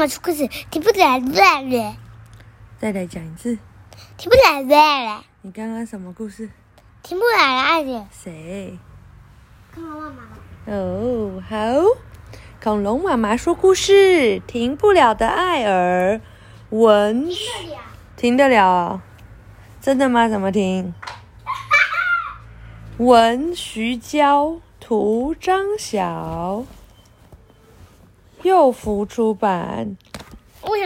妈说故事，听不来了了，再来讲一次。听不来了了，你刚刚什么故事？听不来了了。谁？恐龙妈妈，哦，好。恐龙妈妈说故事，停不了的艾尔，文这里啊，停得了哦、真的吗？怎么停？文徐娇，图张晓，幼福出版。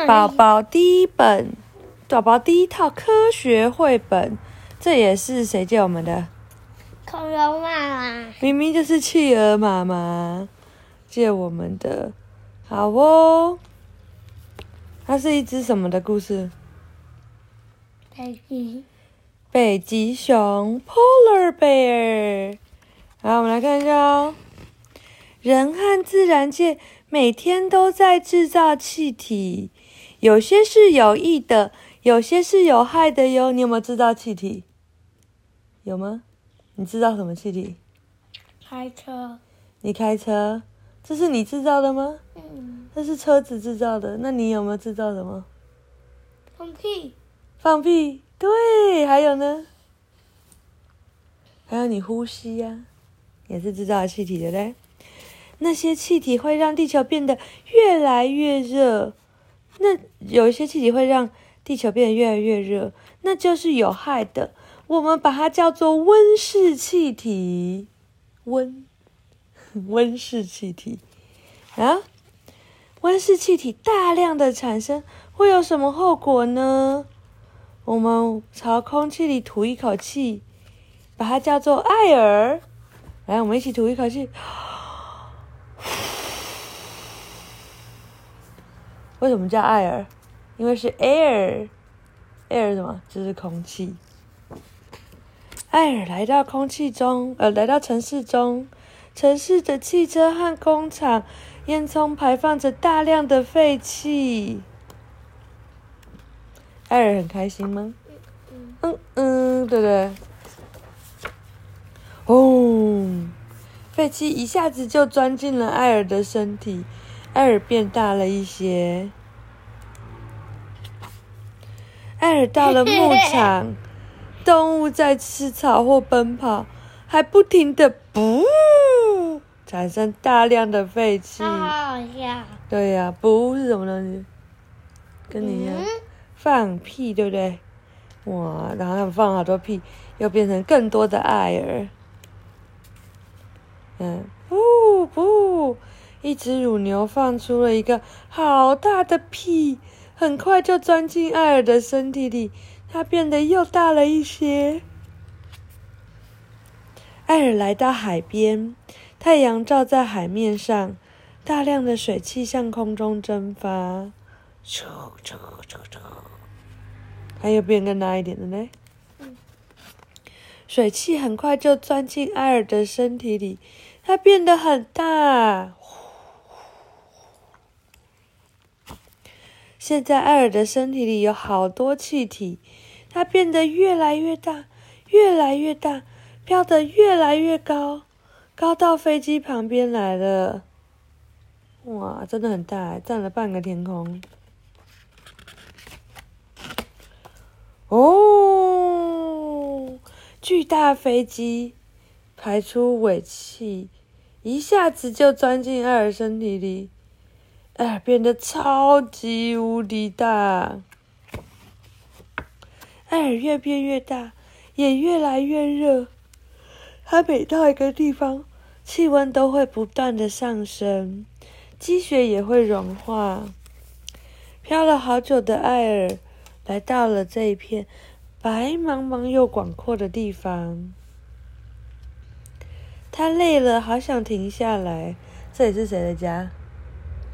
宝宝第一本，宝宝第一套科学绘本，这也是谁借我们的？恐龙妈妈，明明就是企鹅妈妈借我们的。好哦，它是一只什么的故事？北极北极熊 （Polar Bear）。好，我们来看一下哦。人和自然界每天都在制造气体，有些是有益的，有些是有害的哟。你有没有制造气体？有吗？你制造什么气体？开车，你开车，这是你制造的吗？嗯，这是车子制造的。那你有没有制造什么？放屁，放屁，对，还有呢？还有你呼吸呀、也是制造气体的嘞。那些气体会让地球变得越来越热，那有一些气体会让地球变得越来越热，那就是有害的。我们把它叫做温室气体，温 温室气体啊。温室气体大量的产生会有什么后果呢？我们朝空气里吐一口气，把它叫做艾尔。来，我们一起吐一口气。为什么叫艾尔？因为是 air，air 什么？就是空气。艾尔来到空气中，呃，来到城市中，城市的汽车和工厂烟囱排放着大量的废气。艾尔很开心吗？嗯嗯，对不对？哦，废气一下子就钻进了艾尔的身体，艾尔变大了一些。艾尔到了牧场，动物在吃草或奔跑，还不停的噗，产生大量的废气。好好笑，对呀、不是什么东西，跟你一样、嗯放屁，对不对？哇，然后他们放好多屁，又变成更多的艾尔。嗯，不不，一只乳牛放出了一个好大的屁，很快就钻进艾尔的身体里，它变得又大了一些。艾尔来到海边，太阳照在海面上，大量的水汽向空中蒸发，咻咻咻咻，还有变更大一点的呢。水汽很快就钻进艾尔的身体里，它变得很大。现在艾尔的身体里有好多气体，它变得越来越大，越来越大，飘得越来越高，高到飞机旁边来了。哇，真的很大，占了半个天空。哦，巨大飞机排出尾气，一下子就钻进艾尔身体里，艾尔变得超级无敌大。艾尔越变越大，也越来越热。它每到一个地方，气温都会不断的上升，积雪也会融化。飘了好久的艾尔来到了这一片白茫茫又广阔的地方。他累了，好想停下来。这里是谁的家？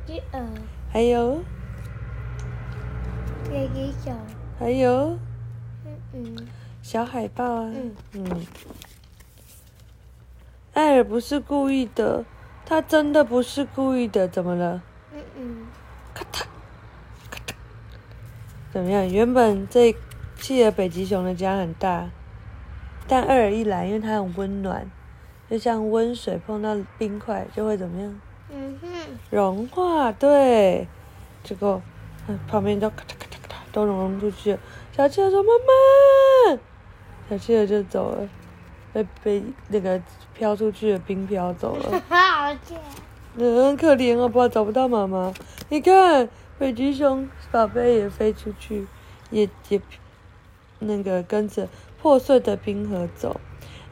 一二，还有，北极熊，还有嗯嗯小海豹啊。嗯嗯，艾尔不是故意的，他真的不是故意的。怎么了？嗯嗯，咔嚓，咔嚓，怎么样？原本这企鹅北极熊的家很大，但二尔一来，因为它很温暖，就像温水碰到冰块就会怎么样？嗯哼，融化。对，结果嗯旁边都咔嚓咔嚓咔嚓都融出去了。小企鹅说：“妈妈！”小企鹅就走了，被被那个飘出去的冰飘走了。好贱。嗯，很可怜哦，不找不到妈妈。你看，北极熊宝贝也飞出去，也也那个跟着破碎的冰河走。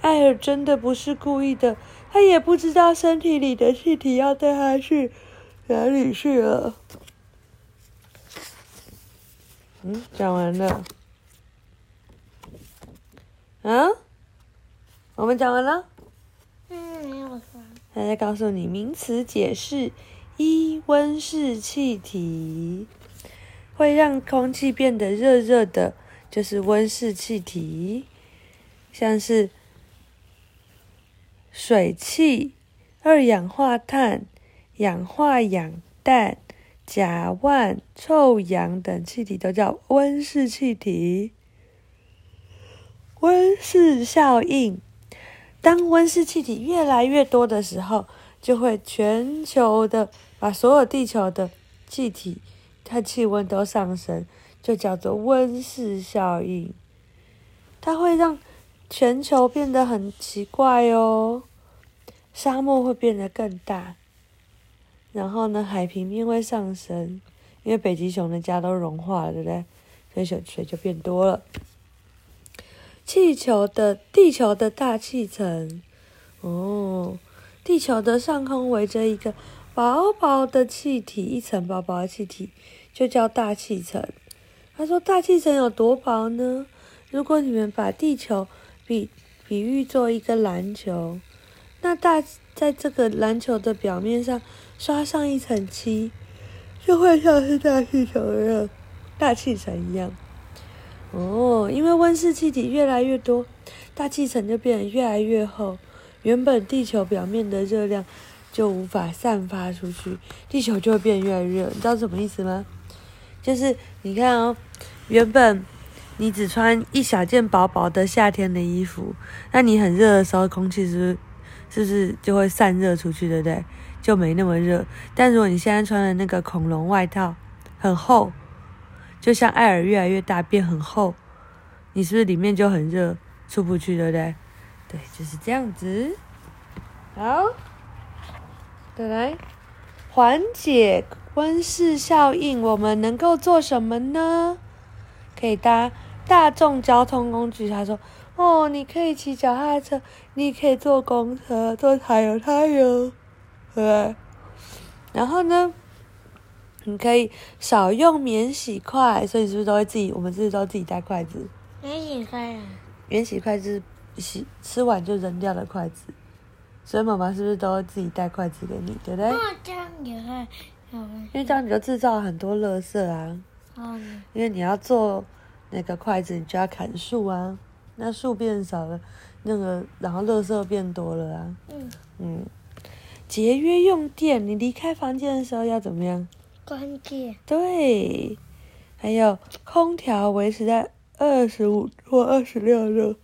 艾尔真的不是故意的，他也不知道身体里的气体要带他去哪里去了。嗯，讲完了。啊？我们讲完了。嗯，没有说。他在告诉你名词解释：一、温室气体会让空气变得热热的，就是温室气体，像是水汽、二氧化碳、氧化氧氮、甲烷、臭氧等气体都叫温室气体。温室效应。当温室气体越来越多的时候，就会全球的把所有地球的气体它气温都上升，就叫做温室效应。它会让全球变得很奇怪哦，沙漠会变得更大，然后呢，海平面会上升，因为北极熊的家都融化了，对不对？所以水水就变多了。气球的地球的大气层，哦，地球的上空围着一个薄薄的气体，一层薄薄的气体就叫大气层。他说大气层有多薄呢？如果你们把地球比比喻做一个篮球，那大在这个篮球的表面上刷上一层漆，就会像是大气球一样，大气层一样。哦，因为温室气体越来越多，大气层就变得越来越厚，原本地球表面的热量就无法散发出去，地球就会变越来越热。你知道什么意思吗？就是你看哦，原本你只穿一小件薄薄的夏天的衣服，那你很热的时候，空气是不是是不是就会散热出去，对不对？就没那么热。但如果你现在穿的那个恐龙外套很厚。就像艾尔越来越大变很厚，你是不是里面就很热，出不去，对不对？对，就是这样子。好，再来缓解温室效应，我们能够做什么呢？可以搭大众交通工具。他说：“哦，你可以骑脚踏车，你可以坐公车，坐柴油，柴油，对。然后呢？”你可以少用免洗筷，所以是不是都会自己？我们是不是都自己带筷子？免洗筷啊？免洗筷子洗吃完就扔掉的筷子，所以妈妈是不是都会自己带筷子给你？对不对？那这样也会，因为这样你就制造很多垃圾啊。哦。因为你要做那个筷子，你就要砍树啊，那树变少了，那个然后垃圾变多了啊。嗯。嗯。节约用电，你离开房间的时候要怎么样？关电对，还有空调维持在二十五或二十六度，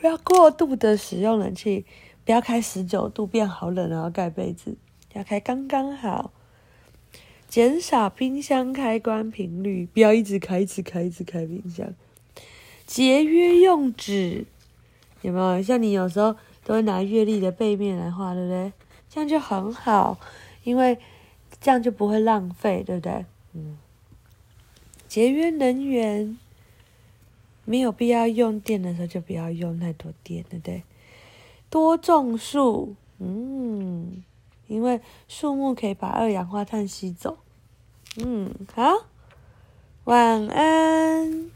不要过度的使用冷气，不要开十九度变好冷，然后盖被子，要开刚刚好。减少冰箱开关频率，不要一直开，一直开，一直开冰箱。节约用纸，有没有？像你有时候都会拿月历的背面来画，对不对？这样就很好，因为。这样就不会浪费，对不对？嗯，节约能源，没有必要用电的时候就不要用太多电，对不对？多种树，嗯，因为树木可以把二氧化碳吸走。嗯，好，晚安。